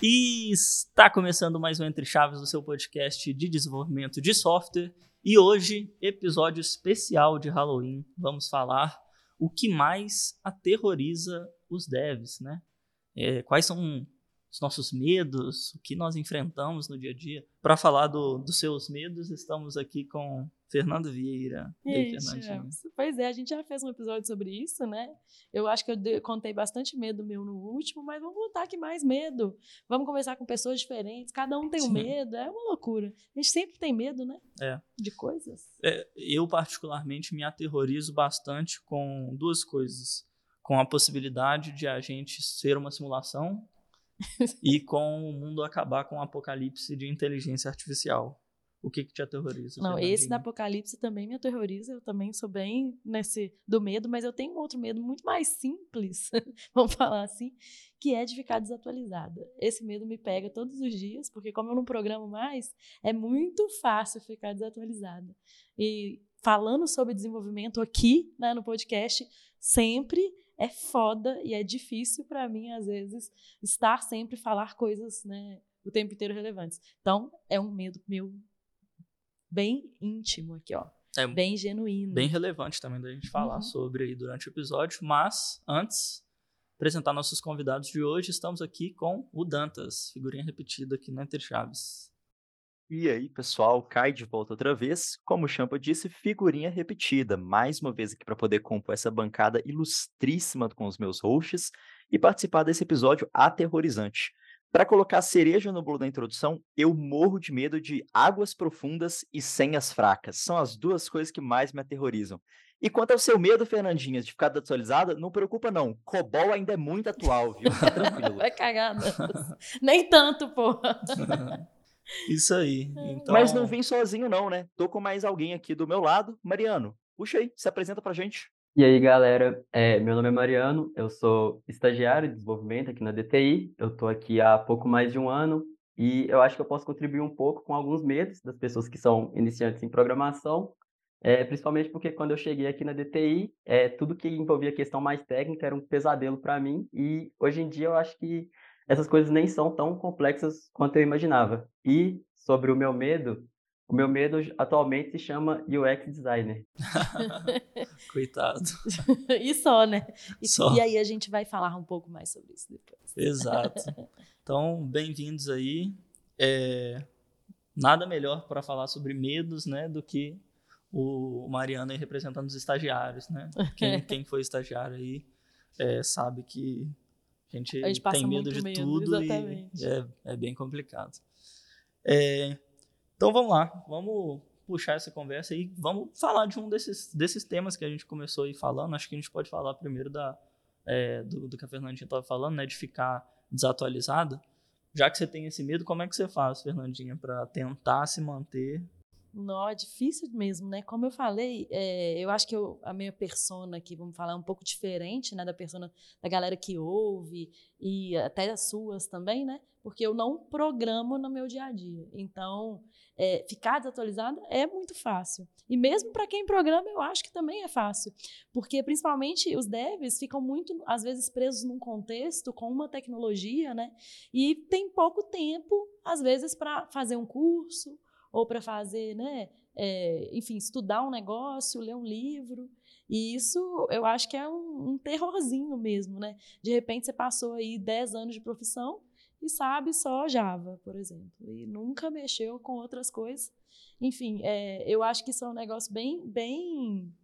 E está começando mais um Entre Chaves do seu podcast de desenvolvimento de software. E hoje, episódio especial de Halloween. Vamos falar o que mais aterroriza os devs, né? É, quais são os nossos medos, o que nós enfrentamos no dia a dia. Para falar do, dos seus medos, estamos aqui com Fernando Vieira. E aí, pois é, a gente já fez um episódio sobre isso, né? Eu acho que eu contei bastante medo meu no último, mas vamos contar que mais medo. Vamos conversar com pessoas diferentes, cada um tem um medo, é uma loucura. A gente sempre tem medo, né? É. De coisas. É, eu, particularmente, me aterrorizo bastante com duas coisas. Com a possibilidade de a gente ser uma simulação e com o mundo acabar com o apocalipse de inteligência artificial. O que, que te aterroriza? Não, esse da apocalipse também me aterroriza. Eu também sou bem nesse do medo, mas eu tenho um outro medo muito mais simples, vamos falar assim, que é de ficar desatualizada. Esse medo me pega todos os dias, porque como eu não programo mais, é muito fácil ficar desatualizada. E falando sobre desenvolvimento aqui né, no podcast, sempre é foda e é difícil para mim, às vezes, estar sempre falar coisas, né, o tempo inteiro relevantes. Então, é um medo meu bem íntimo aqui, ó. É bem genuíno. Bem relevante também da gente falar uhum. sobre aí durante o episódio, mas antes apresentar nossos convidados de hoje, estamos aqui com o Dantas, figurinha repetida aqui na Entre Chaves. E aí, pessoal, cai de volta outra vez. Como o Champa disse, figurinha repetida. Mais uma vez aqui para poder compor essa bancada ilustríssima com os meus hosts e participar desse episódio aterrorizante. Para colocar cereja no bolo da introdução, eu morro de medo de águas profundas e senhas fracas. São as duas coisas que mais me aterrorizam. E quanto ao seu medo, Fernandinha, de ficar desatualizada, não preocupa não. Cobol ainda é muito atual, viu? Fica tranquilo. Vai cagar, Nem tanto, porra. Isso aí. Então... Mas não vim sozinho, não, né? Tô com mais alguém aqui do meu lado. Mariano, puxa aí, se apresenta pra gente. E aí, galera, é, meu nome é Mariano, eu sou estagiário de desenvolvimento aqui na DTI, eu tô aqui há pouco mais de um ano e eu acho que eu posso contribuir um pouco com alguns medos das pessoas que são iniciantes em programação, é, principalmente porque quando eu cheguei aqui na DTI, é, tudo que envolvia questão mais técnica era um pesadelo para mim e hoje em dia eu acho que essas coisas nem são tão complexas quanto eu imaginava. E sobre o meu medo, o meu medo atualmente se chama UX designer. Coitado. e só, né? E, só. e aí a gente vai falar um pouco mais sobre isso depois. Exato. Então, bem-vindos aí. É, nada melhor para falar sobre medos, né, do que o Mariano aí representando os estagiários, né? Quem, quem foi estagiário aí é, sabe que a gente, a gente tem medo de medo, tudo exatamente. e é, é bem complicado. É, então vamos lá, vamos puxar essa conversa e vamos falar de um desses, desses temas que a gente começou aí falando. Acho que a gente pode falar primeiro da, é, do, do que a Fernandinha estava falando, né, de ficar desatualizada. Já que você tem esse medo, como é que você faz, Fernandinha, para tentar se manter não, é difícil mesmo, né? Como eu falei, é, eu acho que eu, a minha persona aqui, vamos falar, é um pouco diferente, né? Da persona da galera que ouve e até as suas também, né? Porque eu não programo no meu dia a dia. Então, é, ficar desatualizada é muito fácil. E mesmo para quem programa, eu acho que também é fácil. Porque, principalmente, os devs ficam muito, às vezes, presos num contexto com uma tecnologia, né? E tem pouco tempo, às vezes, para fazer um curso ou para fazer, né, é, enfim, estudar um negócio, ler um livro. E isso eu acho que é um, um, terrorzinho mesmo, né? De repente você passou aí 10 anos de profissão e sabe só Java, por exemplo, e nunca mexeu com outras coisas. Enfim, é, eu acho que isso é um negócio bem, bem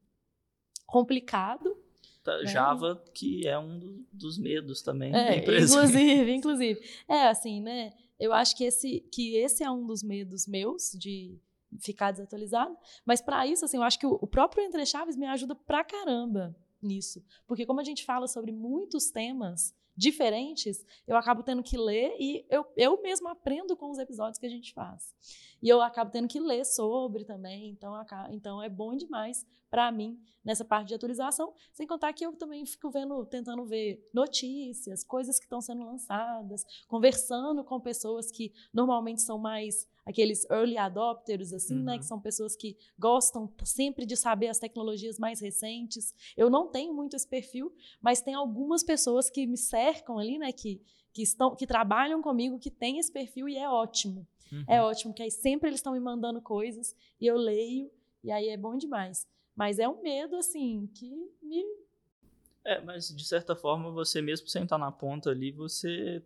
complicado. Né? Java, que é um do, dos medos também. É, inclusive, inclusive. É assim, né? Eu acho que esse, que esse é um dos medos meus de ficar desatualizado. Mas para isso, assim, eu acho que o, o próprio Entre Chaves me ajuda pra caramba nisso. Porque como a gente fala sobre muitos temas diferentes, eu acabo tendo que ler e eu, eu mesmo aprendo com os episódios que a gente faz. E eu acabo tendo que ler sobre também, então, então é bom demais para mim nessa parte de atualização, sem contar que eu também fico vendo, tentando ver notícias, coisas que estão sendo lançadas, conversando com pessoas que normalmente são mais aqueles early adopters, assim, uhum. né? Que uhum. são pessoas que gostam sempre de saber as tecnologias mais recentes. Eu não tenho muito esse perfil, mas tem algumas pessoas que me cercam ali, né, que, que, estão, que trabalham comigo, que têm esse perfil e é ótimo. Uhum. É ótimo, que aí sempre eles estão me mandando coisas e eu leio, e aí é bom demais. Mas é um medo, assim, que me. É, mas de certa forma, você mesmo sem estar na ponta ali, você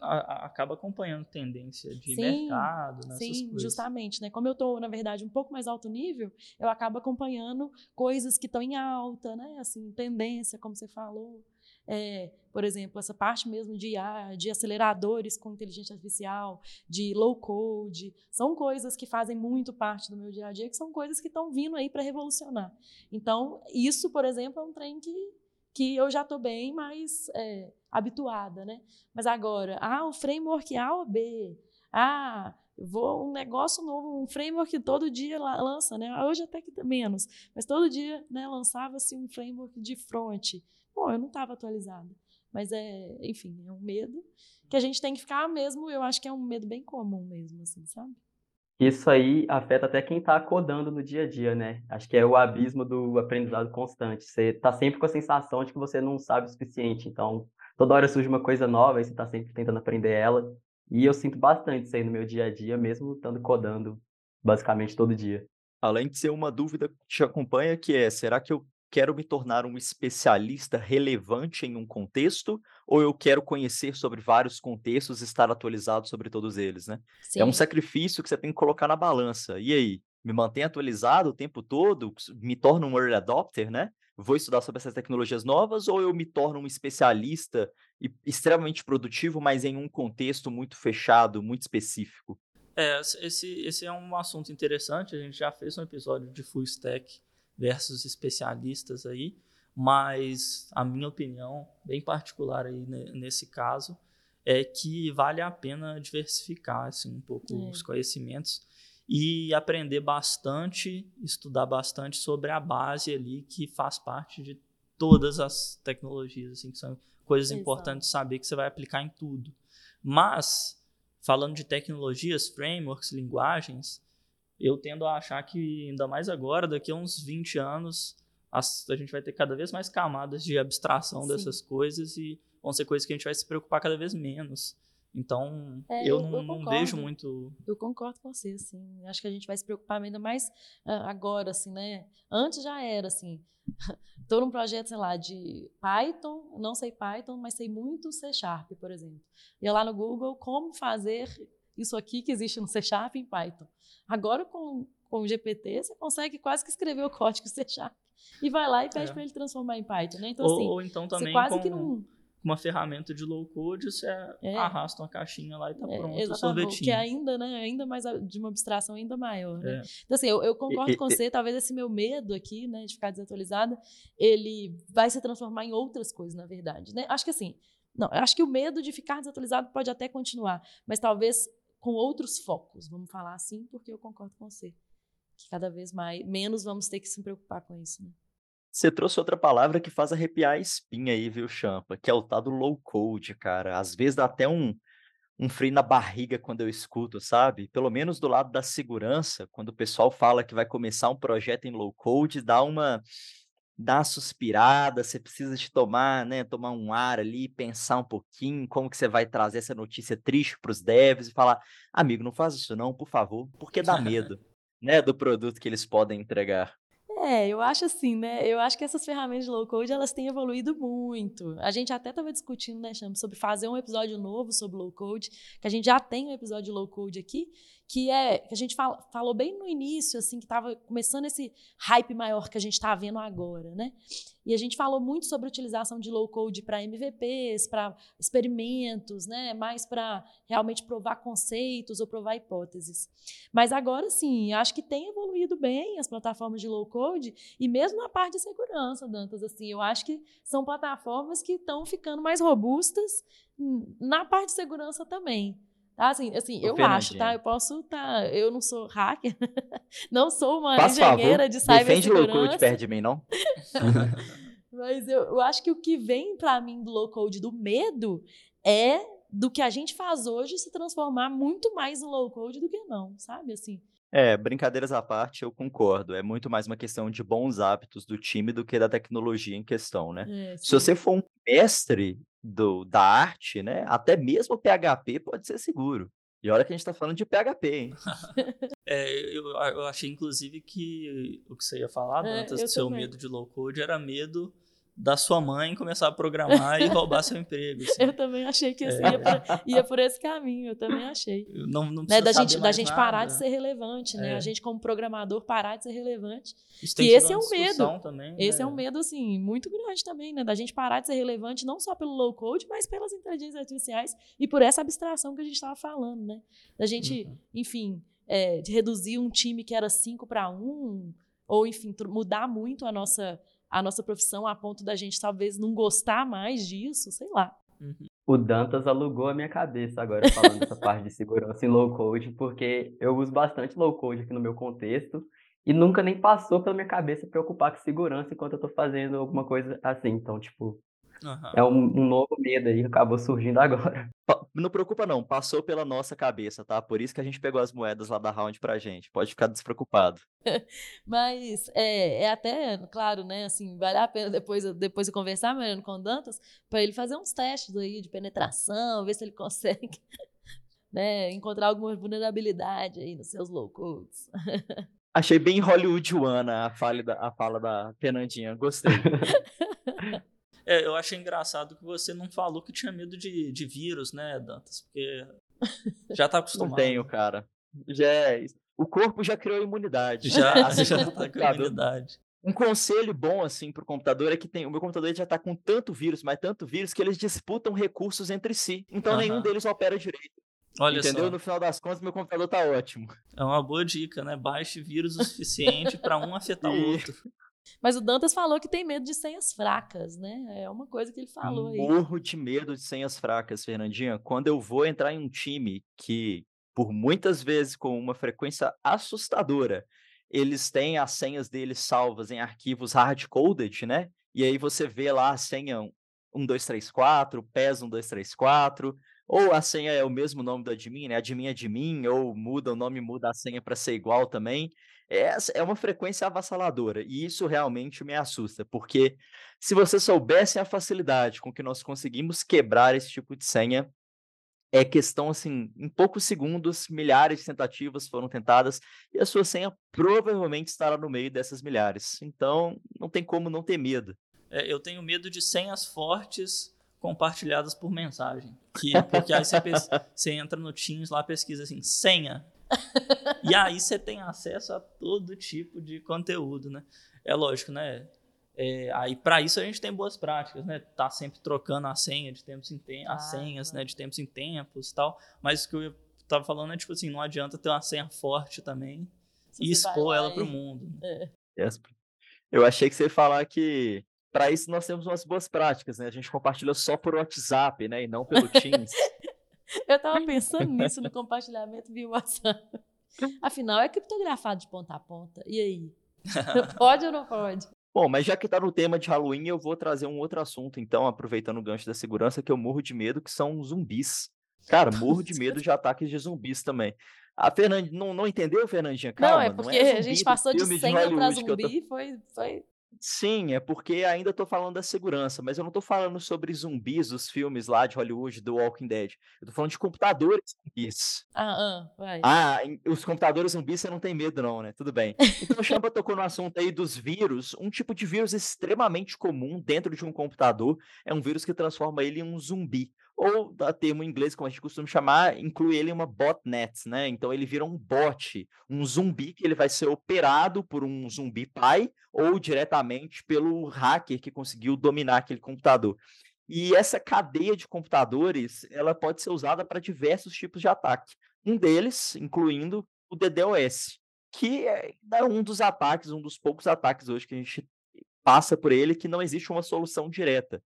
a, a, acaba acompanhando tendência de sim, mercado, nessas sim, coisas. justamente, né? Como eu estou, na verdade, um pouco mais alto nível, eu acabo acompanhando coisas que estão em alta, né? Assim, tendência, como você falou. É, por exemplo, essa parte mesmo de IA, de aceleradores com inteligência artificial, de low code, são coisas que fazem muito parte do meu dia a dia, que são coisas que estão vindo aí para revolucionar. Então, isso, por exemplo, é um trem que, que eu já estou bem mais é, habituada, né? Mas agora, ah, o framework A ou B, ah, vou um negócio novo, um framework que todo dia lança, né? Hoje até que menos, mas todo dia, né, lançava-se um framework de front. Bom, eu não estava atualizada, mas é, enfim, é um medo que a gente tem que ficar mesmo. Eu acho que é um medo bem comum mesmo, assim, sabe? Isso aí afeta até quem está codando no dia a dia, né? Acho que é o abismo do aprendizado constante. Você está sempre com a sensação de que você não sabe o suficiente. Então, toda hora surge uma coisa nova e você está sempre tentando aprender ela. E eu sinto bastante isso aí no meu dia a dia, mesmo estando codando basicamente todo dia. Além de ser uma dúvida que te acompanha, que é, será que eu quero me tornar um especialista relevante em um contexto ou eu quero conhecer sobre vários contextos e estar atualizado sobre todos eles, né? Sim. É um sacrifício que você tem que colocar na balança. E aí, me mantém atualizado o tempo todo, me torno um early adopter, né? vou estudar sobre essas tecnologias novas ou eu me torno um especialista e extremamente produtivo, mas em um contexto muito fechado, muito específico? É, esse, esse é um assunto interessante. A gente já fez um episódio de full stack versus especialistas aí, mas a minha opinião, bem particular aí nesse caso, é que vale a pena diversificar assim, um pouco é. os conhecimentos e aprender bastante, estudar bastante sobre a base ali que faz parte de todas as tecnologias, assim, que são coisas Exato. importantes saber que você vai aplicar em tudo. Mas, falando de tecnologias, frameworks, linguagens, eu tendo a achar que, ainda mais agora, daqui a uns 20 anos, a, a gente vai ter cada vez mais camadas de abstração Sim. dessas coisas e vão ser coisas que a gente vai se preocupar cada vez menos. Então, é, eu, eu, não, eu não, vejo muito. Eu concordo com você, assim. Acho que a gente vai se preocupar ainda mais uh, agora, assim, né? Antes já era, assim. Estou num projeto, sei lá, de Python, não sei Python, mas sei muito C Sharp, por exemplo. Ia lá no Google, como fazer isso aqui que existe no C Sharp em Python. Agora, com, com o GPT, você consegue quase que escrever o código C Sharp e vai lá e pede é. para ele transformar em Python, né? Então, ou, assim, ou então também você quase com... que não uma ferramenta de low code, você é. arrasta uma caixinha lá e tá é, pronto, é, sorvetinho. Que ainda, né, ainda mais de uma abstração ainda maior, né? É. Então assim, eu, eu concordo e, com e, você, talvez esse meu medo aqui, né, de ficar desatualizada, ele vai se transformar em outras coisas, na verdade, né? Acho que assim, não, acho que o medo de ficar desatualizado pode até continuar, mas talvez com outros focos, vamos falar assim, porque eu concordo com você. Que cada vez mais menos vamos ter que se preocupar com isso, né? Você trouxe outra palavra que faz arrepiar a espinha aí, viu, Champa? Que é o tal do low code, cara. Às vezes dá até um, um frio na barriga quando eu escuto, sabe? Pelo menos do lado da segurança, quando o pessoal fala que vai começar um projeto em low code, dá uma dá uma suspirada, você precisa de tomar, né, tomar um ar ali, pensar um pouquinho como que você vai trazer essa notícia triste para os devs e falar, amigo, não faz isso não, por favor, porque dá medo, né, do produto que eles podem entregar. É, eu acho assim, né? Eu acho que essas ferramentas de low code elas têm evoluído muito. A gente até estava discutindo, né, Chama, sobre fazer um episódio novo sobre low code, que a gente já tem um episódio de low code aqui, que é que a gente falou bem no início, assim, que estava começando esse hype maior que a gente está vendo agora, né? E a gente falou muito sobre a utilização de low code para MVPs, para experimentos, né? Mais para realmente provar conceitos ou provar hipóteses. Mas agora sim, acho que tem evoluído bem as plataformas de low code e mesmo na parte de segurança, Dantas, assim, eu acho que são plataformas que estão ficando mais robustas na parte de segurança também. Tá? Assim, assim eu acho, tá? Eu posso tá, eu não sou hacker, não sou uma Faz engenheira favor, de cibersegurança. Defende low code perto de mim, não? Mas eu, eu acho que o que vem para mim do low code do medo é do que a gente faz hoje se transformar muito mais no low code do que não, sabe? Assim, é, brincadeiras à parte, eu concordo. É muito mais uma questão de bons hábitos do time do que da tecnologia em questão, né? É, Se você for um mestre do, da arte, né? Até mesmo o PHP pode ser seguro. E olha que a gente está falando de PHP, hein? é, eu, eu achei, inclusive, que o que você ia falar, é, antes do seu medo de low code era medo da sua mãe começar a programar e roubar seu emprego. Assim. Eu também achei que assim, é. ia, por, ia, por, esse caminho, eu também achei. Não, não né, da gente, da gente parar de ser relevante, né? É. A gente, como programador, parar de ser relevante. e esse é um medo. Também, esse né? é um medo, assim, muito grande também, né? Da gente parar de ser relevante, não só pelo low code, mas pelas inteligências artificiais e por essa abstração que a gente estava falando, né? Da gente, uhum. enfim, é, de reduzir um time que era 5 para 1, ou, enfim, mudar muito a nossa a nossa profissão a ponto da gente talvez não gostar mais disso, sei lá. Uhum. O Dantas alugou a minha cabeça agora falando dessa parte de segurança em low code, porque eu uso bastante low code aqui no meu contexto e nunca nem passou pela minha cabeça preocupar com segurança enquanto eu estou fazendo alguma coisa assim. Então, tipo, Uhum. É um, um, novo medo aí que acabou surgindo agora. Não preocupa não, passou pela nossa cabeça, tá? Por isso que a gente pegou as moedas lá da Round pra gente. Pode ficar despreocupado. Mas é, é, até, claro, né? Assim, vale a pena depois, depois eu conversar, Mariano, com o Dantas, para ele fazer uns testes aí de penetração, ver se ele consegue né, encontrar alguma vulnerabilidade aí nos seus low codes. Achei bem hollywoodiana a fala da, a fala da Fernandinha, gostei. É, eu achei engraçado que você não falou que tinha medo de, de vírus, né, Dantas? Porque já tá acostumado. Não tenho, cara. Já é... O corpo já criou imunidade. Já, já tá com imunidade. Um conselho bom, assim, pro computador é que tem, o meu computador já tá com tanto vírus, mas tanto vírus, que eles disputam recursos entre si. Então nenhum deles opera direito. Olha Entendeu? Só. No final das contas, meu computador tá ótimo. É uma boa dica, né? Baixe vírus o suficiente para um afetar o outro. Mas o Dantas falou que tem medo de senhas fracas, né? É uma coisa que ele falou aí. Morro de medo de senhas fracas, Fernandinha. Quando eu vou entrar em um time que, por muitas vezes, com uma frequência assustadora, eles têm as senhas deles salvas em arquivos hard-coded, né? E aí você vê lá a senha 1234, PES 1234, ou a senha é o mesmo nome do admin, né? Admin é admin, ou muda o nome, muda a senha para ser igual também é, é uma frequência avassaladora. E isso realmente me assusta, porque se vocês soubessem a facilidade com que nós conseguimos quebrar esse tipo de senha, é questão assim, em poucos segundos, milhares de tentativas foram tentadas e a sua senha provavelmente estará no meio dessas milhares. Então, não tem como não ter medo. É, eu tenho medo de senhas fortes compartilhadas por mensagem. Que, porque aí você, você entra no Teams lá, pesquisa assim, senha, e aí você tem acesso a todo tipo de conteúdo, né? É lógico, né? É, aí para isso a gente tem boas práticas, né? Tá sempre trocando a senha de tempos em tempos, as ah, senhas, né? De tempos em tempos e tal. Mas o que eu tava falando é tipo assim, não adianta ter uma senha forte também Se e expor ela para o mundo. Né? É. Eu achei que você ia falar que para isso nós temos umas boas práticas, né? A gente compartilha só por WhatsApp, né? E não pelo Teams. Eu estava pensando nisso no compartilhamento via WhatsApp. Afinal, é criptografado de ponta a ponta. E aí? pode ou não pode? Bom, mas já que está no tema de Halloween, eu vou trazer um outro assunto, então, aproveitando o gancho da segurança, que eu morro de medo, que são zumbis. Cara, morro de medo de ataques de zumbis também. A Fernand... não, não entendeu, Fernandinha? Calma, não, é porque não é a gente passou de senha para zumbi, tô... foi, foi Sim, é porque ainda estou falando da segurança, mas eu não estou falando sobre zumbis dos filmes lá de Hollywood, do Walking Dead. Eu estou falando de computadores zumbis. Ah, ah, vai. Ah, os computadores zumbis você não tem medo não, né? Tudo bem. Então o Champa tocou no assunto aí dos vírus. Um tipo de vírus extremamente comum dentro de um computador é um vírus que transforma ele em um zumbi ou a termo em inglês, como a gente costuma chamar, inclui ele em uma botnet, né? Então ele vira um bot, um zumbi que ele vai ser operado por um zumbi pai ou diretamente pelo hacker que conseguiu dominar aquele computador. E essa cadeia de computadores, ela pode ser usada para diversos tipos de ataque. Um deles, incluindo o DDoS, que é um dos ataques, um dos poucos ataques hoje que a gente passa por ele que não existe uma solução direta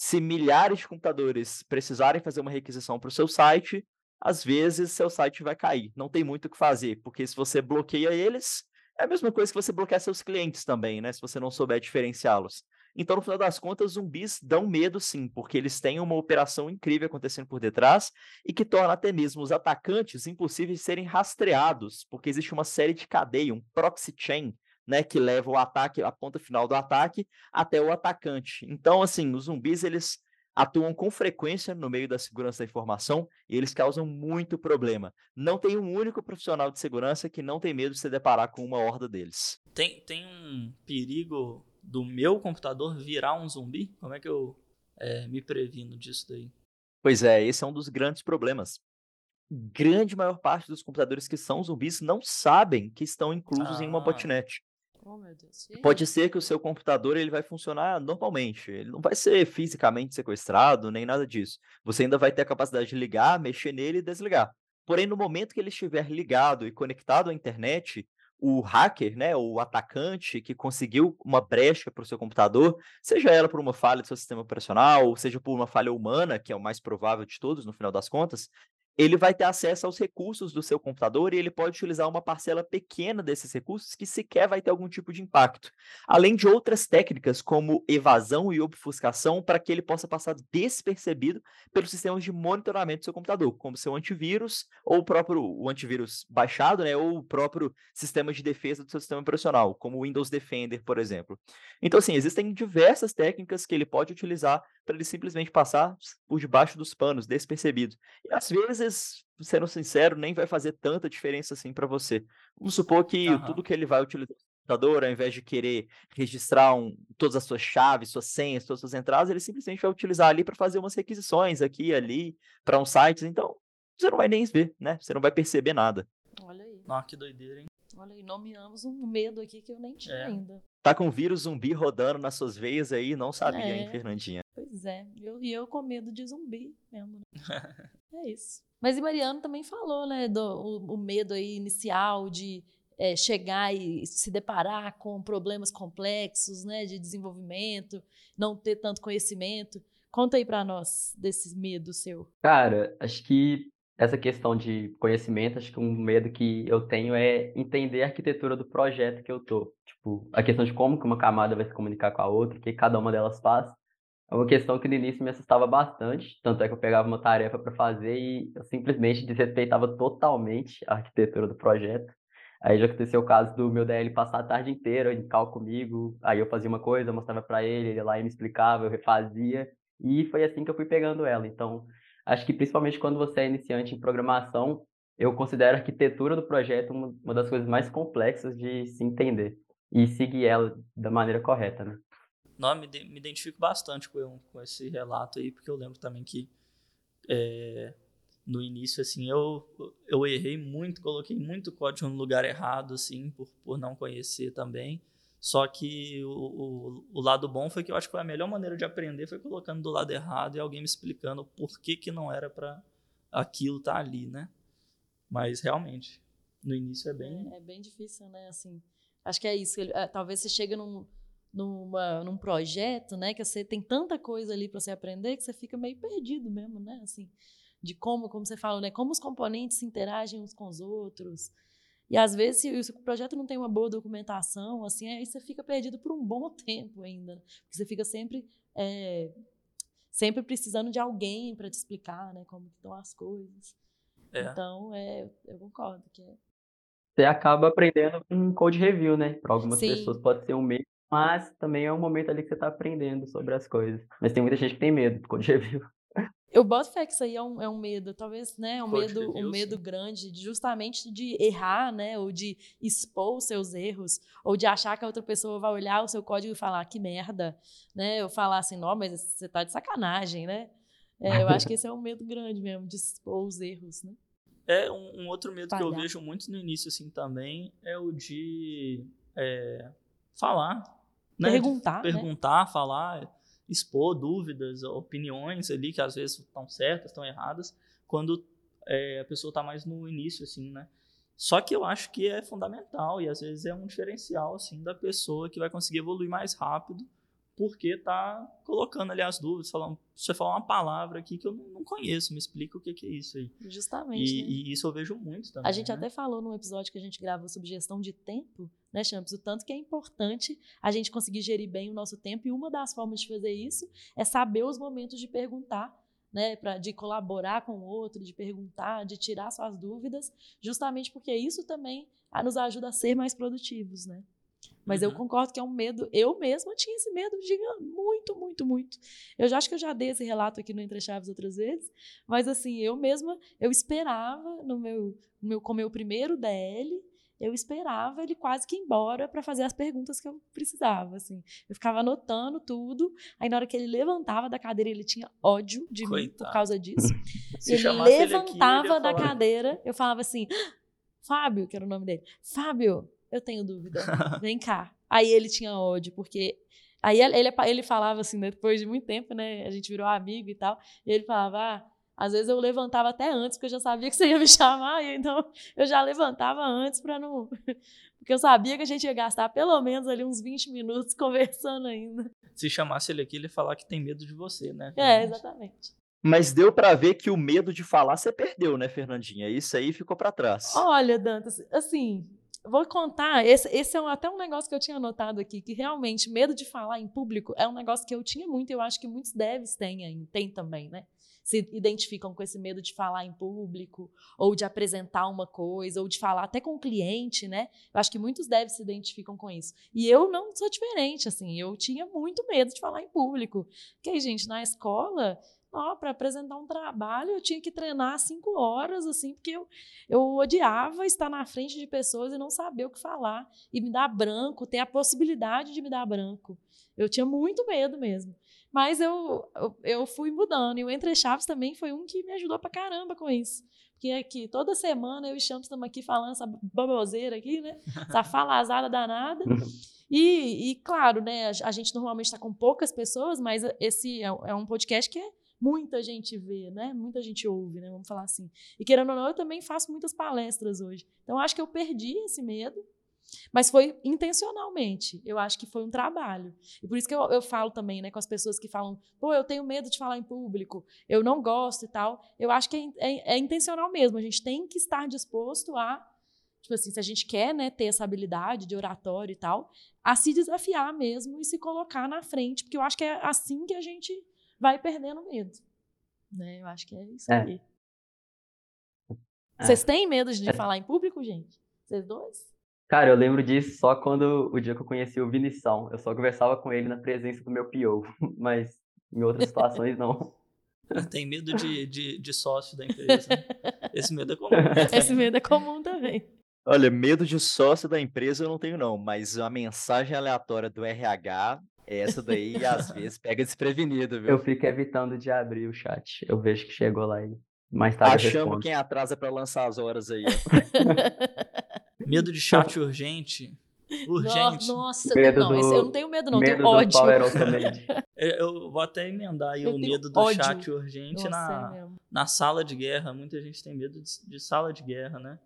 se milhares de computadores precisarem fazer uma requisição para o seu site, às vezes seu site vai cair. Não tem muito o que fazer, porque se você bloqueia eles, é a mesma coisa que você bloquear seus clientes também, né? Se você não souber diferenciá-los. Então, no final das contas, zumbis dão medo sim, porque eles têm uma operação incrível acontecendo por detrás e que torna até mesmo os atacantes impossíveis de serem rastreados, porque existe uma série de cadeia, um proxy chain, né, que leva o ataque, a ponta final do ataque, até o atacante. Então, assim, os zumbis, eles atuam com frequência no meio da segurança da informação e eles causam muito problema. Não tem um único profissional de segurança que não tem medo de se deparar com uma horda deles. Tem, tem um perigo do meu computador virar um zumbi? Como é que eu é, me previno disso daí? Pois é, esse é um dos grandes problemas. Grande maior parte dos computadores que são zumbis não sabem que estão inclusos ah. em uma ah. botnet. Oh. Pode ser que o seu computador ele vai funcionar normalmente. Ele não vai ser fisicamente sequestrado, nem nada disso. Você ainda vai ter a capacidade de ligar, mexer nele e desligar. Porém, no momento que ele estiver ligado e conectado à internet, o hacker, né, o atacante que conseguiu uma brecha para o seu computador, seja ela por uma falha do seu sistema operacional, ou seja por uma falha humana, que é o mais provável de todos no final das contas, ele vai ter acesso aos recursos do seu computador e ele pode utilizar uma parcela pequena desses recursos que sequer vai ter algum tipo de impacto. Além de outras técnicas como evasão e obfuscação para que ele possa passar despercebido pelos sistemas de monitoramento do seu computador, como seu antivírus ou o próprio o antivírus baixado, né, ou o próprio sistema de defesa do seu sistema operacional, como o Windows Defender, por exemplo. Então assim, existem diversas técnicas que ele pode utilizar para ele simplesmente passar por debaixo dos panos, despercebido. E às vezes, sendo sincero, nem vai fazer tanta diferença assim para você. Vamos supor que uhum. tudo que ele vai utilizar no computador, ao invés de querer registrar um, todas as suas chaves, suas senhas, todas as suas entradas, ele simplesmente vai utilizar ali para fazer umas requisições aqui e ali para uns sites. Então, você não vai nem ver, né? Você não vai perceber nada. Olha aí. Nossa, que doideira, hein? Olha aí, nomeamos um medo aqui que eu nem tinha é. ainda. Tá com vírus zumbi rodando nas suas veias aí, não sabia, é. hein, Fernandinha? Pois é, eu, e eu com medo de zumbi mesmo. Né? é isso. Mas e Mariano também falou, né, do o, o medo aí inicial de é, chegar e se deparar com problemas complexos, né, de desenvolvimento, não ter tanto conhecimento. Conta aí para nós desse medo seu. Cara, acho que essa questão de conhecimento, acho que um medo que eu tenho é entender a arquitetura do projeto que eu tô. Tipo, a questão de como que uma camada vai se comunicar com a outra, o que cada uma delas faz. É uma questão que no início me assustava bastante, tanto é que eu pegava uma tarefa para fazer e eu simplesmente desrespeitava totalmente a arquitetura do projeto. Aí já aconteceu o caso do meu DL passar a tarde inteira em cal comigo, aí eu fazia uma coisa, mostrava para ele, ele lá e me explicava, eu refazia, e foi assim que eu fui pegando ela. Então, acho que principalmente quando você é iniciante em programação, eu considero a arquitetura do projeto uma, das coisas mais complexas de se entender e seguir ela da maneira correta, né? Não, me, me identifico bastante com, com esse relato aí, porque eu lembro também que é, no início, assim, eu, eu errei muito, coloquei muito código no lugar errado, assim, por, por não conhecer também. Só que o, o, o, lado bom foi que eu acho que a melhor maneira de aprender foi colocando do lado errado e alguém me explicando por que, que não era para aquilo estar tá ali, né? Mas realmente, no início é bem. É, é bem difícil, né? Assim, acho que é isso. É, talvez você chega num, numa, num projeto, né? Que você tem tanta coisa ali para você aprender que você fica meio perdido mesmo, né? Assim, de como, como você falou, né? Como os componentes se interagem uns com os outros. E às vezes, se, se o projeto não tem uma boa documentação, assim, aí você fica perdido por um bom tempo ainda. Né? Porque você fica sempre, é, sempre precisando de alguém para te explicar, né? Como estão as coisas. É. Então, é, eu concordo que é. Você acaba aprendendo com code review, né? Para algumas Sim. pessoas pode ser um meio, mas também é um momento ali que você está aprendendo sobre as coisas. Mas tem muita gente que tem medo do code review. Eu boto fé que isso aí é um, é um medo, talvez, né? Um medo, um medo grande, justamente de errar, né? Ou de expor os seus erros, ou de achar que a outra pessoa vai olhar o seu código e falar que merda, né? Eu falar assim, não, mas você tá de sacanagem, né? É, eu acho que esse é um medo grande mesmo, de expor os erros, né? É, um, um outro medo Falhar. que eu vejo muito no início, assim, também, é o de é, falar. Né? Perguntar, de perguntar, né? falar expor dúvidas, opiniões ali que às vezes estão certas, estão erradas, quando é, a pessoa está mais no início, assim, né? Só que eu acho que é fundamental e às vezes é um diferencial, assim, da pessoa que vai conseguir evoluir mais rápido porque tá colocando ali as dúvidas, falando, você fala uma palavra aqui que eu não conheço, me explica o que, que é isso aí. Justamente. E, né? e, isso eu vejo muito também. A gente né? até falou num episódio que a gente gravou sobre gestão de tempo, né, Champs? O tanto que é importante a gente conseguir gerir bem o nosso tempo, e uma das formas de fazer isso é saber os momentos de perguntar. Né, pra, de colaborar com o outro, de perguntar, de tirar suas dúvidas, justamente porque isso também nos ajuda a ser mais produtivos, né? Mas eu Uhum. concordo que é um medo. Eu mesma tinha esse medo gigante, muito, muito, muito. Eu já acho que eu já dei esse relato aqui no Entre Chaves outras vezes, mas assim, eu mesma, eu esperava no meu, no meu com meu primeiro DL, eu esperava ele quase que ir embora para fazer as perguntas que eu precisava, assim. Eu ficava anotando tudo, aí na hora que ele levantava da cadeira, ele tinha ódio de mim por Coitado. causa disso. Ele chamasse ele aqui, ele levantava da cadeira, eu falava assim: "Ah, Fábio, que era o nome dele. Fábio, eu tenho dúvida. Vem cá. Aí ele tinha ódio, porque. Aí ele, ele, falava assim, né, depois de muito tempo, né? A gente virou amigo e tal. E ele falava: ah, às vezes eu levantava até antes, porque eu já sabia que você ia me chamar, e então eu já levantava antes para não. Porque eu sabia que a gente ia gastar pelo menos ali uns 20 minutos conversando ainda. Se chamasse ele aqui, ele ia falar que tem medo de você, né? É, exatamente. Mas deu pra ver que o medo de falar você perdeu, né, Fernandinha? Isso aí ficou pra trás. Olha, Dantas, assim, vou contar. Esse, esse é até um negócio que eu tinha anotado aqui, que realmente medo de falar em público é um negócio que eu tinha muito, e eu acho que muitos devs têm, têm também, né? Se identificam com esse medo de falar em público, ou de apresentar uma coisa, ou de falar até com o cliente, né? Eu acho que muitos devs se identificam com isso. E eu não sou diferente, assim, eu tinha muito medo de falar em público. Porque, gente, na escola, para apresentar um trabalho, eu tinha que treinar cinco horas, assim, porque eu, eu odiava estar na frente de pessoas e não saber o que falar. E me dar branco, ter a possibilidade de me dar branco. Eu tinha muito medo mesmo. Mas eu, eu, eu fui mudando. E o Entre Chaves também foi um que me ajudou pra caramba com isso. Porque aqui, toda semana eu e Champs estamos aqui falando essa baboseira aqui, né? Essa falazada danada. E, e, claro, né, a, a gente normalmente está com poucas pessoas, mas esse é, é um podcast que é muita gente vê, né? Muita gente ouve, né? Vamos falar assim. E querendo ou não, eu também faço muitas palestras hoje. Então, acho que eu perdi esse medo, mas foi intencionalmente. Eu acho que foi um trabalho. E por isso que eu, eu falo também, né, com as pessoas que falam, pô, eu tenho medo de falar em público, eu não gosto e tal. Eu acho que é, é, é intencional mesmo. A gente tem que estar disposto a tipo assim, se a gente quer, né, ter essa habilidade de oratório e tal, a se desafiar mesmo e se colocar na frente, porque eu acho que é assim que a gente vai perdendo medo. Né? Eu acho que é isso É. aí. É. Vocês têm medo de É. falar em público, gente? Vocês dois? Cara, eu lembro disso só quando o dia que eu conheci o Vinição. Eu só conversava com ele na presença do meu PO, mas em outras situações não. Tem medo de, de, de sócio da empresa. Esse medo é comum. Esse medo é comum também. Olha, medo de sócio da empresa eu não tenho, não, mas a mensagem aleatória do RH, essa daí às vezes pega desprevenido, viu? Eu fico evitando de abrir o chat. Eu vejo que chegou lá e mais tarde eu Achamos respondo. quem atrasa pra lançar as horas aí. ó. Medo de chat urgente. Urgente. Nossa, Medo não, esse do- eu não tenho medo, não, Medo tenho do ódio. É, Eu vou até emendar aí Eu o medo do ódio. chat urgente Nossa, na, é mesmo. na sala de guerra. Muita gente tem medo de, de sala de guerra, né?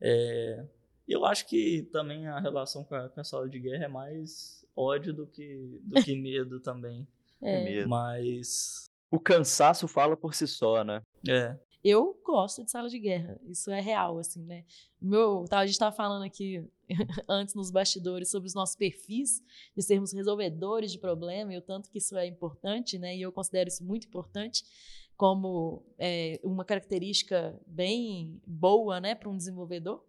É, eu acho que também a relação com a, com a sala de guerra é mais ódio do que, do que medo também. É. Mas, O cansaço fala por si só, né? é, Eu gosto de sala de guerra, isso é real, assim, né? Meu, tá, a gente estava falando aqui antes nos bastidores sobre os nossos perfis de sermos resolvedores de problema e o tanto que isso é importante, né? E eu considero isso muito importante como é, uma característica bem boa, né, para um desenvolvedor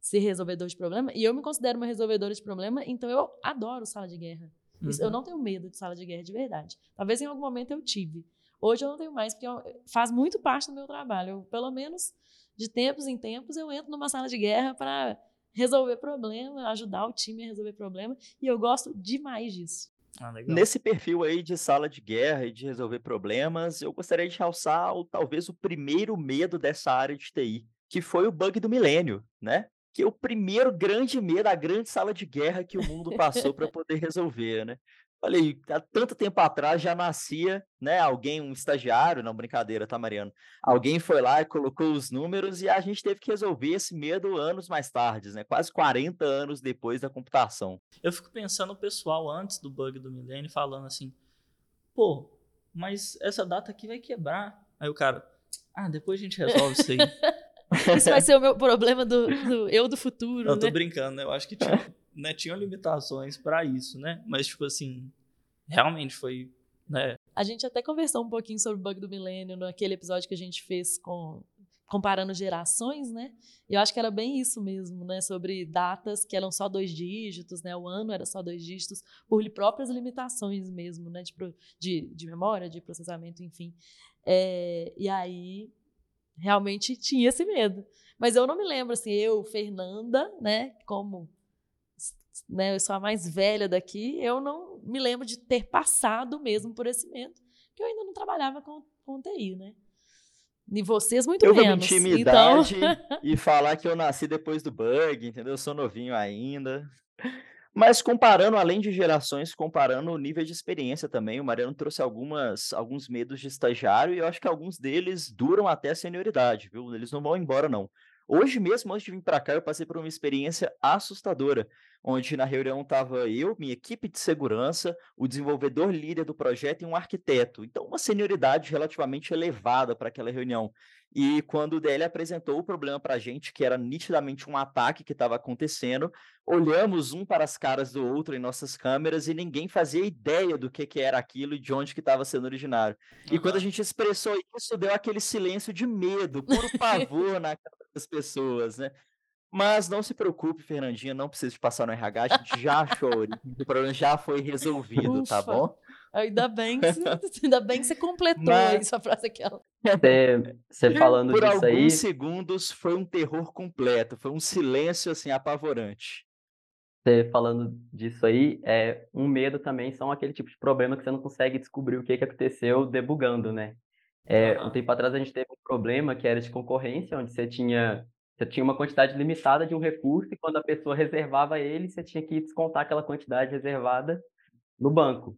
ser resolvedor de problema. E eu me considero uma resolvedora de problema, então eu adoro sala de guerra. Isso- Eu uhum. não tenho medo de sala de guerra de verdade. Talvez em algum momento eu tive. Hoje eu não tenho mais, porque eu- faz muito parte do meu trabalho. Eu, pelo menos de tempos em tempos eu entro numa sala de guerra para resolver problema, ajudar o time a resolver problema. E eu gosto demais disso. Ah, legal. Nesse perfil aí de sala de guerra e de resolver problemas, eu gostaria de realçar o, talvez o primeiro medo dessa área de TI, que foi o bug do milênio, né? Que é o primeiro grande medo, a grande sala de guerra que o mundo passou para poder resolver, né? Olha aí, há tanto tempo atrás já nascia, né? Alguém, um estagiário, não brincadeira, tá, Mariano? Alguém foi lá e colocou os números e a gente teve que resolver esse medo anos mais tarde, né? Quase 40 anos depois da computação. Eu fico pensando o pessoal antes do bug do milênio falando assim, pô, mas essa data aqui vai quebrar. Aí o cara, ah, depois a gente resolve isso aí. Isso vai ser o meu problema do, do eu do futuro, Eu tô né? brincando, né? Eu acho que tinha, né, tinham limitações pra isso, né? Mas, tipo assim, realmente foi, né? A gente até conversou um pouquinho sobre o bug do milênio naquele episódio que a gente fez com comparando gerações, né? E eu acho que era bem isso mesmo, né? Sobre datas que eram só dois dígitos, né? O ano era só dois dígitos, por próprias limitações mesmo, né? De, de, de memória, de processamento, enfim. É, e aí, realmente tinha esse medo. Mas eu não me lembro, assim, eu, Fernanda, né? Como né, eu sou a mais velha daqui, eu não me lembro de ter passado mesmo por esse medo, porque eu ainda não trabalhava com, com TI, né? E vocês muito eu menos. Eu intimidade então... e falar que eu nasci depois do bug, entendeu? Eu sou novinho ainda. Mas comparando, além de gerações, comparando o nível de experiência também, o Mariano trouxe algumas, alguns medos de estagiário e eu acho que alguns deles duram até a senioridade, viu? Eles não vão embora, não. Hoje mesmo, antes de vir para cá, eu passei por uma experiência assustadora, onde na reunião estava eu, minha equipe de segurança, o desenvolvedor líder do projeto e um arquiteto. Então, uma senioridade relativamente elevada para aquela reunião. E quando o DL apresentou o problema para a gente, que era nitidamente um ataque que estava acontecendo, olhamos um para as caras do outro em nossas câmeras e ninguém fazia ideia do que, que era aquilo e de onde que estava sendo originário. Uhum. E quando a gente expressou isso, deu aquele silêncio de medo, puro pavor na cara das pessoas, né? Mas não se preocupe, Fernandinha, não precisa de passar no RH, a gente já achou, o problema já foi resolvido, tá Ufa. tá bom? Ainda bem que você, ainda bem que você completou Mas... isso, a frase aquela. Você, você falando Por disso aí... Por alguns segundos foi um terror completo, foi um silêncio, assim, apavorante. Você falando disso aí, é, um medo também são aquele tipo de problema que você não consegue descobrir o que, que aconteceu debugando, né? É, um tempo atrás a gente teve um problema que era de concorrência, onde você tinha, você tinha uma quantidade limitada de um recurso e quando a pessoa reservava ele, você tinha que descontar aquela quantidade reservada no banco.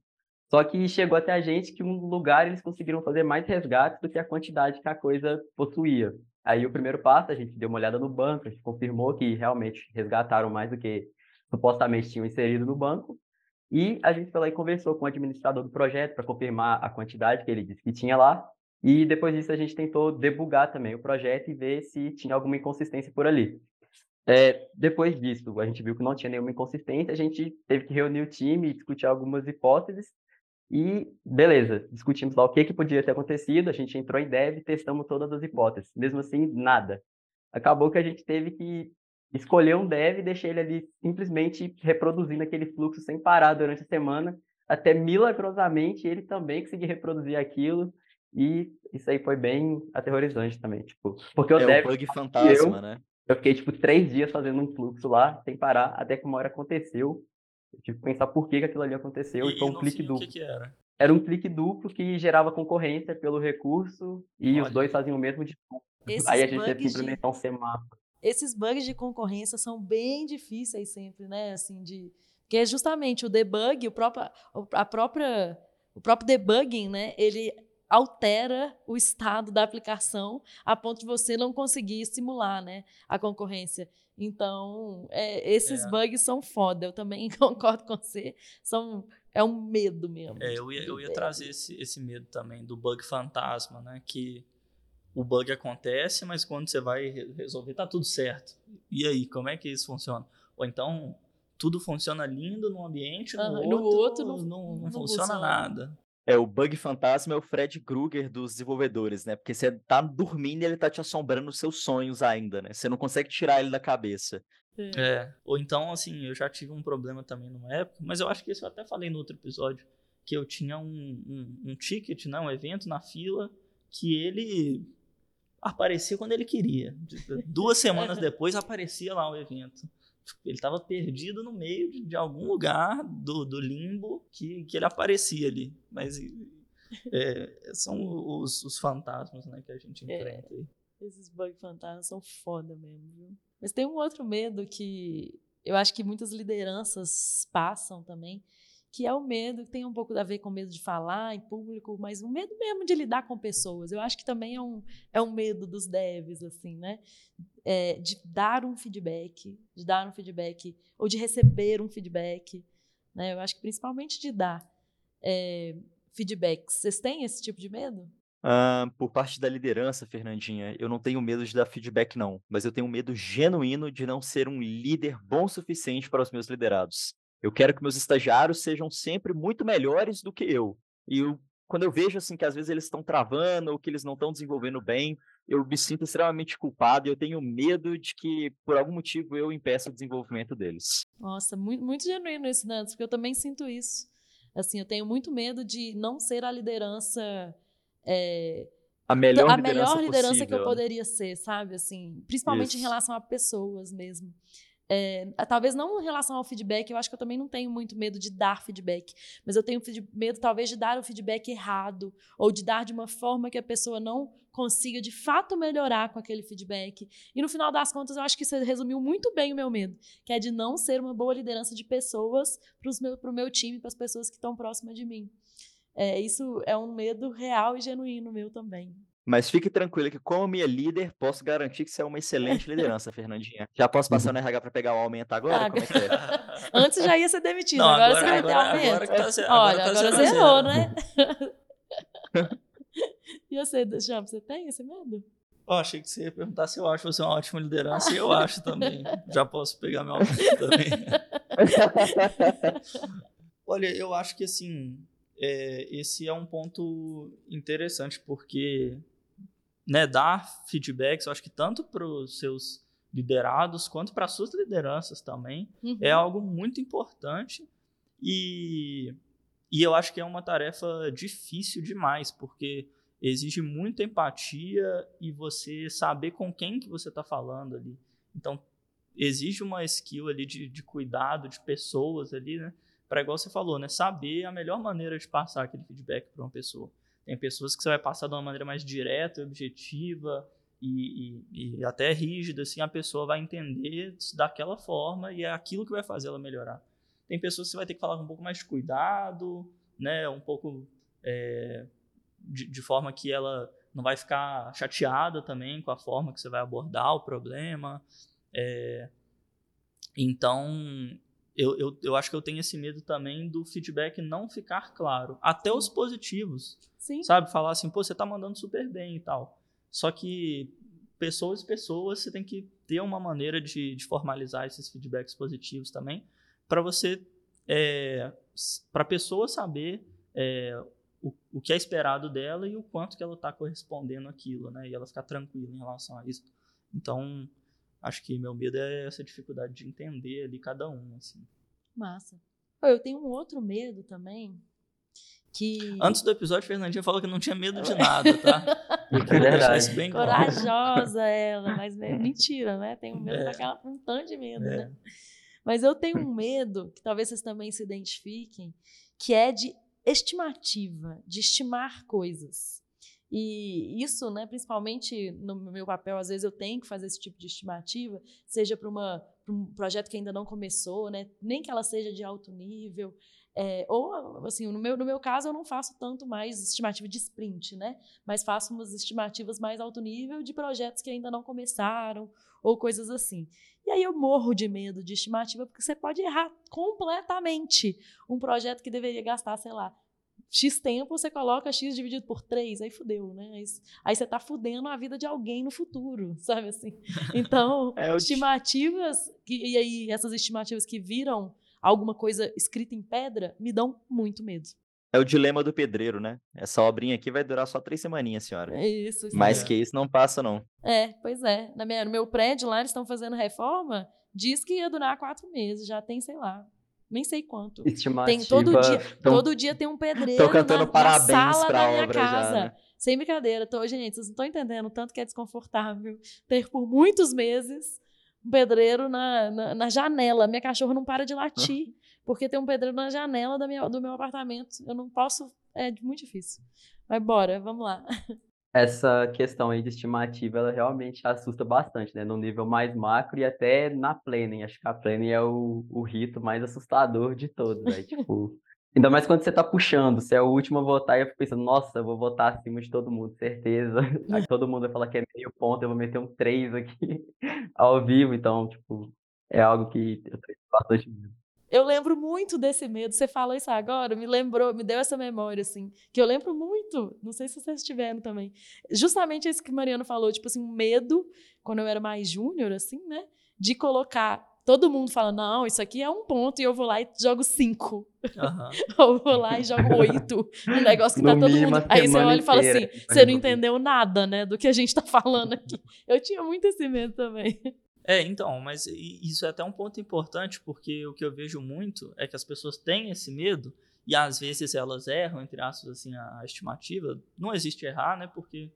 Só que chegou até a gente que um lugar eles conseguiram fazer mais resgates do que a quantidade que a coisa possuía. Aí o primeiro passo, a gente deu uma olhada no banco, a gente confirmou que realmente resgataram mais do que supostamente tinham inserido no banco. E a gente foi lá e conversou com o administrador do projeto para confirmar a quantidade que ele disse que tinha lá. E depois disso a gente tentou debugar também o projeto e ver se tinha alguma inconsistência por ali. É, depois disso, a gente viu que não tinha nenhuma inconsistência, a gente teve que reunir o time e discutir algumas hipóteses. E beleza, discutimos lá o que, que podia ter acontecido, a gente entrou em dev e testamos todas as hipóteses. Mesmo assim, nada. Acabou que a gente teve que escolher um dev e deixar ele ali simplesmente reproduzindo aquele fluxo sem parar durante a semana, até milagrosamente ele também conseguir reproduzir aquilo e isso aí foi bem aterrorizante também, tipo, porque o é dev... o bug fantasma, eu, né? Eu fiquei, tipo, três dias fazendo um fluxo lá, sem parar, até que uma hora aconteceu. Eu tive que pensar por que, que aquilo ali aconteceu e, e foi um clique duplo. Que que era? era um clique duplo que gerava concorrência pelo recurso e Olha. os dois faziam o mesmo de Esses Aí a gente teve que implementar um semáforo. Esses bugs de concorrência são bem difíceis sempre, né? Assim, de... Porque é justamente o debug, o próprio, a própria, o próprio debugging, né? Ele altera o estado da aplicação a ponto de você não conseguir simular né, a concorrência. Então, é, esses é. bugs são foda. Eu também concordo com você. São, é um medo mesmo. É, eu ia, eu ia trazer esse, esse medo também do bug fantasma, né? Que o bug acontece, mas quando você vai resolver, tá tudo certo. E aí, como é que isso funciona? Ou então, tudo funciona lindo no ambiente, no, outro, no outro não, não, não, não funciona, funciona nada. É, o bug fantasma é o Fred Krueger dos desenvolvedores, né? Porque você tá dormindo e ele tá te assombrando nos seus sonhos ainda, né? Você não consegue tirar ele da cabeça. É. é. Ou então, assim, eu já tive um problema também numa época, mas eu acho que isso eu até falei no outro episódio, que eu tinha um, um, um ticket, né? Um evento na fila que ele aparecia quando ele queria. Duas semanas depois aparecia lá o evento ele estava perdido no meio de, de, algum lugar do, do limbo que, que ele aparecia ali. Mas é, são os, os, fantasmas né, que a gente é, enfrenta. É, esses bug fantasmas são foda mesmo, viu? Mas tem um outro medo que eu acho que muitas lideranças passam também, que é o medo, que tem um pouco a ver com medo de falar em público, mas o medo mesmo de lidar com pessoas. Eu acho que também é um, é um medo dos devs, assim, né? É, de dar um feedback, de dar um feedback, ou de receber um feedback. Né? Eu acho que principalmente de dar é, feedbacks. Vocês têm esse tipo de medo? Uh, por parte da liderança, Fernandinha, eu não tenho medo de dar feedback, não. Mas eu tenho medo genuíno de não ser um líder bom o suficiente para os meus liderados. Eu quero que meus estagiários sejam sempre muito melhores do que eu. E o quando eu vejo assim que às vezes eles estão travando ou que eles não estão desenvolvendo bem, eu me sinto extremamente culpado e eu tenho medo de que, por algum motivo, eu impeça o desenvolvimento deles. Nossa, muito, muito genuíno isso, Nantes, porque eu também sinto isso. Assim, eu tenho muito medo de não ser a liderança. É, a melhor a liderança, melhor liderança possível. que eu poderia ser, sabe? Assim, principalmente Isso. em relação a pessoas mesmo. É, talvez não em relação ao feedback, eu acho que eu também não tenho muito medo de dar feedback, mas eu tenho medo talvez de dar o feedback errado ou de dar de uma forma que a pessoa não consiga de fato melhorar com aquele feedback. E no final das contas, eu acho que isso resumiu muito bem o meu medo, que é de não ser uma boa liderança de pessoas para o meu, meu time, para as pessoas que estão próximas de mim. É, isso é um medo real e genuíno meu também. Mas fique tranquila que, como minha líder, posso garantir que você é uma excelente liderança, Fernandinha. Já posso passar no RH para pegar o aumento agora? Ah, Como é que é? Antes já ia ser demitido, Não, agora, agora- você vai agora- ter aumento. agora tá ze- agora Olha, tá agora zero zerou, zero. né? e você, Champ, você tem esse medo? Ó, achei que você ia perguntar se eu acho você uma ótima liderança, e eu acho também. Já posso pegar meu aumento também. Olha, eu acho que assim, é, esse é um ponto interessante, porque né, dar feedbacks, eu acho que tanto para os seus liderados quanto para as suas lideranças também, Uhum. é algo muito importante e, e eu acho que é uma tarefa difícil demais, porque exige muita empatia e você saber com quem que você está falando ali. Então, exige uma skill ali de, de cuidado de pessoas ali, né? Para, igual você falou, né? Saber a melhor maneira de passar aquele feedback para uma pessoa. Tem pessoas que você vai passar de uma maneira mais direta, objetiva e, e, e até rígida, assim, a pessoa vai entender daquela forma e é aquilo que vai fazer ela melhorar. Tem pessoas que você vai ter que falar com um pouco mais de cuidado, né? Um pouco é, de, de forma que ela não vai ficar chateada também com a forma que você vai abordar o problema. É, então, eu, eu, eu acho que eu tenho esse medo também do feedback não ficar claro. Até os positivos, Sim. sabe? Falar assim, pô, você tá mandando super bem e tal. Só que pessoas e pessoas, você tem que ter uma maneira de, de formalizar esses feedbacks positivos também, para você, é, para a pessoa saber é, o, o que é esperado dela e o quanto que ela está correspondendo àquilo, né? E ela ficar tranquila em relação a isso. Então, acho que meu medo é essa dificuldade de entender ali cada um, assim. Massa. Eu tenho um outro medo também, que... Antes do episódio, Fernandinha falou que não tinha medo de nada, tá? É verdade. bem. Corajosa ela, mas é mentira, né? Tem um medo É. daquela, um tanto de medo, É. né? Mas eu tenho um medo, que talvez vocês também se identifiquem, que é de estimativa, de estimar coisas. E isso, né, principalmente no meu papel, às vezes eu tenho que fazer esse tipo de estimativa, seja para um projeto que ainda não começou, né, nem que ela seja de alto nível, é, ou, assim, no meu, no meu caso, eu não faço tanto mais estimativa de sprint, né? Mas faço umas estimativas mais alto nível de projetos que ainda não começaram, ou coisas assim. E aí eu morro de medo de estimativa, porque você pode errar completamente um projeto que deveria gastar, sei lá, X tempo, você coloca X dividido por 3, aí fudeu, né? Aí, aí você tá fudendo a vida de alguém no futuro, sabe assim? Então, É, estimativas, que, e aí essas estimativas que viram alguma coisa escrita em pedra, me dão muito medo. É o dilema do pedreiro, né? Essa obrinha aqui vai durar só três semaninhas, senhora. É isso. isso Mais que isso não passa, não. É, pois é. Na minha, no meu prédio lá, eles estão fazendo reforma, diz que ia durar quatro meses, já tem, sei lá, nem sei quanto. Estimativa. Tem todo dia, Tão- todo dia tem um pedreiro cantando na, na parabéns sala pra da minha obra já, casa. né? Sem brincadeira. Tô, gente, vocês não estão entendendo o tanto que é desconfortável ter por muitos meses um pedreiro na, na, na janela. Minha cachorra não para de latir, porque tem um pedreiro na janela da minha, do meu apartamento. Eu não posso. É muito difícil. Mas bora, vamos lá. Essa questão aí de estimativa, ela realmente assusta bastante, né? No nível mais macro e até na planning. Acho que a planning é o, o rito mais assustador de todos, né? Tipo, ainda mais quando você tá puxando, você é o último a votar e eu fico pensando, nossa, eu vou votar acima de todo mundo, certeza. Aí todo mundo vai falar que é meio ponto, eu vou meter um 3 aqui ao vivo, então, tipo, é algo que eu tenho bastante medo. Eu lembro muito desse medo. Você falou isso agora, me lembrou, me deu essa memória, assim, que eu lembro muito. Não sei se vocês tiveram também. Justamente isso que o Mariano falou, tipo assim, medo, quando eu era mais júnior, assim, né? De colocar todo mundo fala, não, isso aqui é um ponto, e eu vou lá e jogo cinco. Aham. Ou vou lá e jogo oito. Um negócio que tá No todo mínimo, mundo. Aí você olha e fala assim: você não entendeu nada, né, do que a gente tá falando aqui. Eu tinha muito esse medo também. É, então, mas isso é até um ponto importante, porque o que eu vejo muito é que as pessoas têm esse medo e às vezes elas erram, entre aspas, assim, a estimativa. Não existe errar, né? Porque,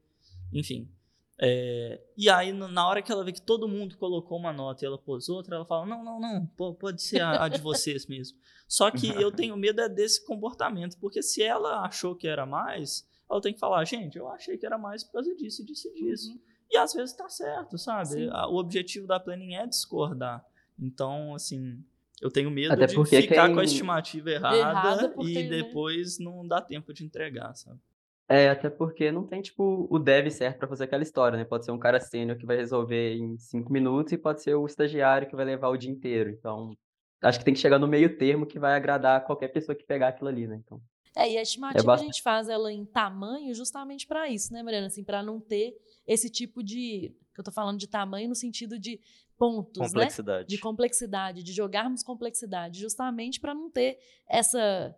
enfim. é, e aí, na hora que ela vê que todo mundo colocou uma nota e ela pôs outra, ela fala: não, não, não, po- pode ser a, a de vocês mesmo. Só que eu tenho medo é desse comportamento, porque se ela achou que era mais, ela tem que falar: gente, eu achei que era mais por causa disso e disso e disso. E às vezes tá certo, sabe? Sim. A- O objetivo da planning é discordar. Então, assim, eu tenho medo Até de porque ficar com a quem- estimativa errada, Errada porque, e né? depois não dá tempo de entregar, sabe? É, até porque não tem, tipo, o dev certo pra fazer aquela história, né? Pode ser um cara sênior que vai resolver em cinco minutos e pode ser o estagiário que vai levar o dia inteiro. Então, acho que tem que chegar no meio termo que vai agradar qualquer pessoa que pegar aquilo ali, né? Então, É, e a estimativa a bastante. gente faz ela em tamanho justamente para isso, né, Mariana? Assim, para não ter esse tipo de. que eu tô falando de tamanho no sentido de pontos, né? Complexidade. de complexidade, de jogarmos complexidade, justamente para não ter essa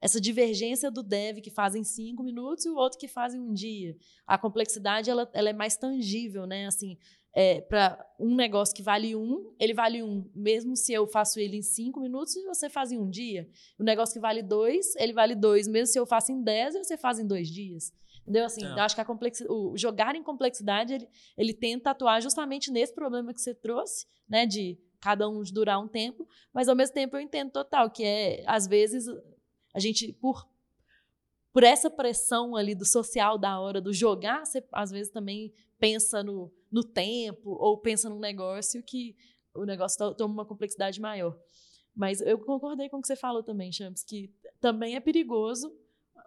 essa divergência do dev que faz em cinco minutos e o outro que faz em um dia. A complexidade ela, ela é mais tangível, né? Assim, é, para um negócio que vale um, ele vale um, mesmo se eu faço ele em cinco minutos e você faz em um dia. O negócio que vale dois, ele vale dois, mesmo se eu faço em dez e você faz em dois dias. Entendeu? Assim, É. eu acho que o jogar em complexidade, ele, ele tenta atuar justamente nesse problema que você trouxe, né? De cada um durar um tempo, mas ao mesmo tempo eu entendo total, que é, às vezes, a gente, por, por essa pressão ali do social da hora do jogar, você às vezes também pensa no, no tempo ou pensa num negócio que o negócio to- toma uma complexidade maior. Mas eu concordei com o que você falou também, Champs, que também é perigoso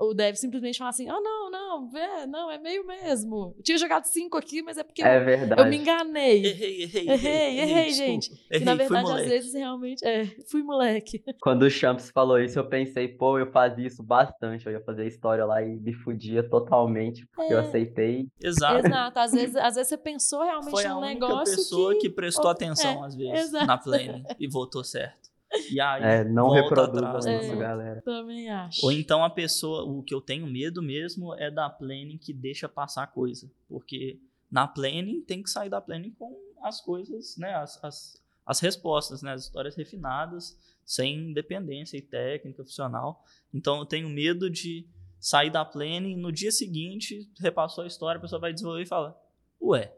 o dev simplesmente falar assim, ah, não, não, é, não, é meio mesmo. Eu tinha jogado cinco aqui, mas é porque é eu, verdade. eu me enganei. Errei, errei, Errei, errei, desculpa. gente. Errei, que na fui verdade, às moleque. vezes, realmente, é, fui moleque. Quando o Champs falou isso, eu pensei, pô, eu fazia isso bastante. Eu ia fazer a história lá e me fudia totalmente, porque eu É. aceitei. Exato. Exato. Às vezes, às vezes você pensou realmente Foi a num única negócio pessoa que, que... prestou Oh, atenção, é, às vezes, exato. na planning e votou certo. E aí, É, não volta reproduzam atrás, né? isso, É. galera. Também acho. Ou então a pessoa, o que eu tenho medo mesmo é da planning que deixa passar coisa. Porque na planning tem que sair da planning com as coisas, né? As, as, as respostas, né? As histórias refinadas, sem dependência e técnica funcional. Então eu tenho medo de sair da planning no dia seguinte, repassou a história, a pessoa vai desenvolver e fala: Ué,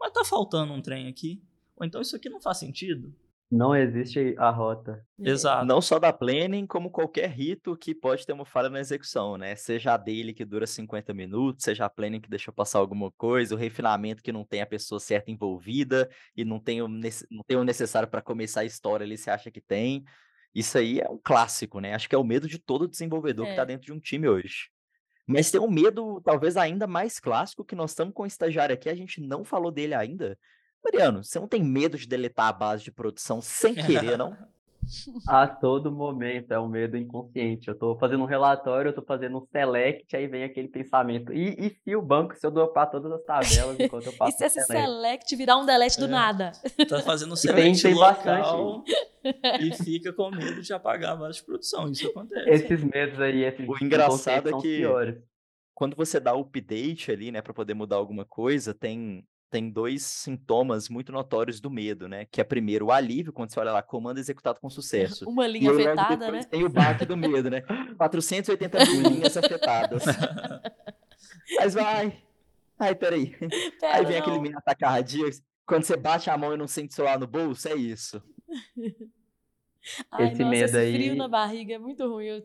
mas tá faltando um trem aqui? Ou então isso aqui não faz sentido? Não existe a rota. É. Exato. Não só da planning, como qualquer rito que pode ter uma falha na execução, né? Seja a dele que dura 50 minutos, seja a planning que deixa passar alguma coisa, o refinamento que não tem a pessoa certa envolvida e não tem o, não tem o necessário para começar a história ali, você acha que tem. Isso aí é um clássico, né? Acho que é o medo de todo desenvolvedor que É. está dentro de um time hoje. Mas tem um medo, talvez ainda mais clássico, que nós estamos com o estagiário aqui, a gente não falou dele ainda. Mariano, você não tem medo de deletar a base de produção sem querer, não? A todo momento, é um medo inconsciente. Eu tô fazendo um relatório, eu tô fazendo um select, aí vem aquele pensamento. E, e se o banco, se eu dropar todas as tabelas enquanto eu E faço se o esse select? select virar um delete do É. nada? Tá fazendo tem- select tem local e fica com medo de apagar a base de produção. Isso acontece. Esses medos aí, esses O engraçado é que- piores. quando você dá o update ali, né, para poder mudar alguma coisa, tem tem dois sintomas muito notórios do medo, né? Que é primeiro o alívio, quando você olha lá, comando executado com sucesso. Uma E linha aí, logo afetada, né? tem o baque do medo, né? 480 mil linhas afetadas. Mas vai. Ai, peraí. Aí Pera, vem aquele não. medo atacar cardíaco. Quando você bate a mão e não sente seu ar no bolso, é isso. Ai, Esse nossa, medo esse aí- frio na barriga é muito ruim. Eu,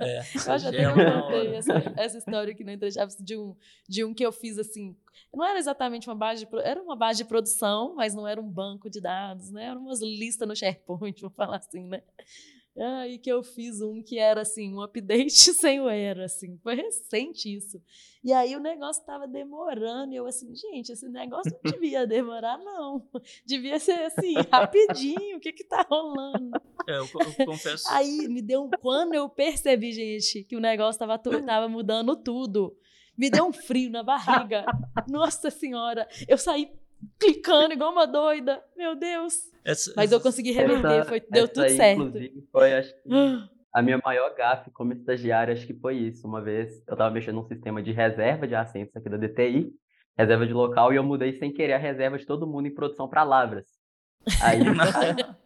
É, eu acho até na contei essa, essa história aqui no Entre Chaves de um, de um que eu fiz assim. Não era exatamente uma base de, era uma base de produção, mas não era um banco de dados, né? Eram umas listas no SharePoint, vou falar assim, né? Aí que eu fiz um que era assim, um update sem o era, assim. Foi recente isso. E aí o negócio tava demorando, e eu assim, gente, esse negócio não devia demorar, não. Devia ser assim, rapidinho, o que que tá rolando? É, eu, eu confesso. Aí me deu um. Quando eu percebi, gente, que o negócio tava, tava mudando tudo, me deu um frio na barriga. Nossa Senhora! Eu saí clicando igual uma doida. Meu Deus. Essa- Mas eu consegui reverter, Essa- foi, deu tudo aí, certo. Inclusive, foi, acho que, a minha maior gafe como estagiária, acho que foi isso. Uma vez eu estava mexendo num sistema de reserva de assentos aqui da DTI, reserva de local, e eu mudei sem querer a reserva de todo mundo em produção para Lavras. Aí,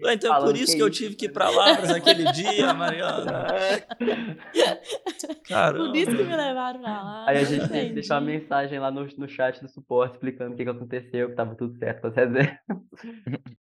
Então é por isso que eu tive que ir pra Lavras aquele dia, Mariana. Caramba. Por isso que me levaram pra lá. Aí a gente entendi. deixou uma mensagem lá no, no chat do suporte explicando o que, que aconteceu, que tava tudo certo com as reservas.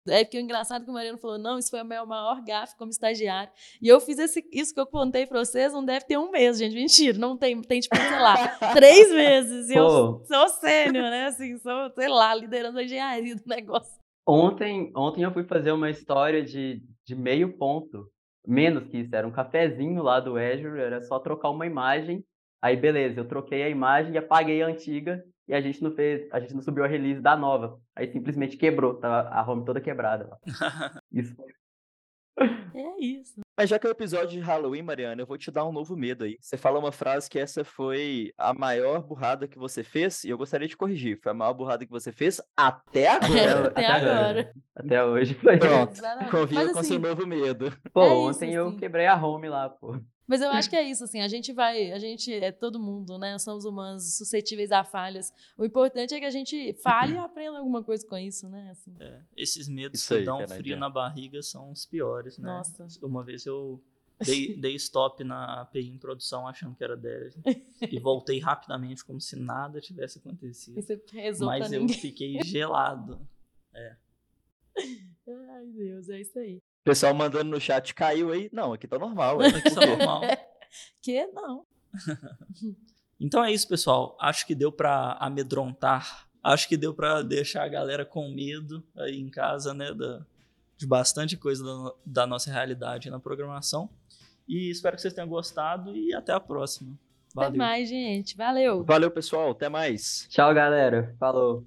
É porque o engraçado é que o Mariano falou: não, isso foi o meu maior gafe como estagiário. E eu fiz esse, isso que eu contei pra vocês, não deve ter um mês, gente. Mentira, não tem, tem tipo, sei lá, três meses. E eu Pô. sou sênior, né? Assim, sou, sei lá, liderando a engenharia do negócio. Ontem, ontem eu fui fazer uma história de, de meio ponto. Menos que isso, era um cafezinho lá do Azure, era só trocar uma imagem. Aí beleza, eu troquei a imagem e apaguei a antiga e a gente não fez, a gente não subiu a release da nova. Aí simplesmente quebrou, tava a home toda quebrada. Isso foi É isso. Mas já que é o episódio de Halloween, Mariana, eu vou te dar um novo medo aí. Você fala uma frase que essa foi a maior burrada que você fez, e eu gostaria de corrigir. Foi a maior burrada que você fez até agora. Até até agora. Até hoje. Pronto, conviva Mas, com assim, seu novo medo. Pô, É isso, ontem eu assim. quebrei a home lá, pô. Mas eu acho que é isso, assim, a gente vai, a gente é todo mundo, né? Somos humanos suscetíveis a falhas. O importante é que a gente fale e aprenda alguma coisa com isso, né? Assim, É, esses medos Isso que aí, dão cara, frio na barriga são os piores, né? Nossa. Uma vez eu dei, dei stop na API em produção achando que era dev. e voltei rapidamente como se nada tivesse acontecido. rezou Mas eu ninguém. fiquei gelado. Ai, Deus, é isso aí. O pessoal mandando no chat, caiu aí? Não, aqui tá normal. ué. Isso é normal. Que não. Então é isso, pessoal. Acho que deu pra amedrontar. Acho que deu pra deixar a galera com medo aí em casa, né? Da, de bastante coisa da, da nossa realidade na programação. E espero que vocês tenham gostado e até a próxima. Até Valeu. mais, gente. Valeu. Valeu, pessoal. Até mais. Tchau, galera. Falou.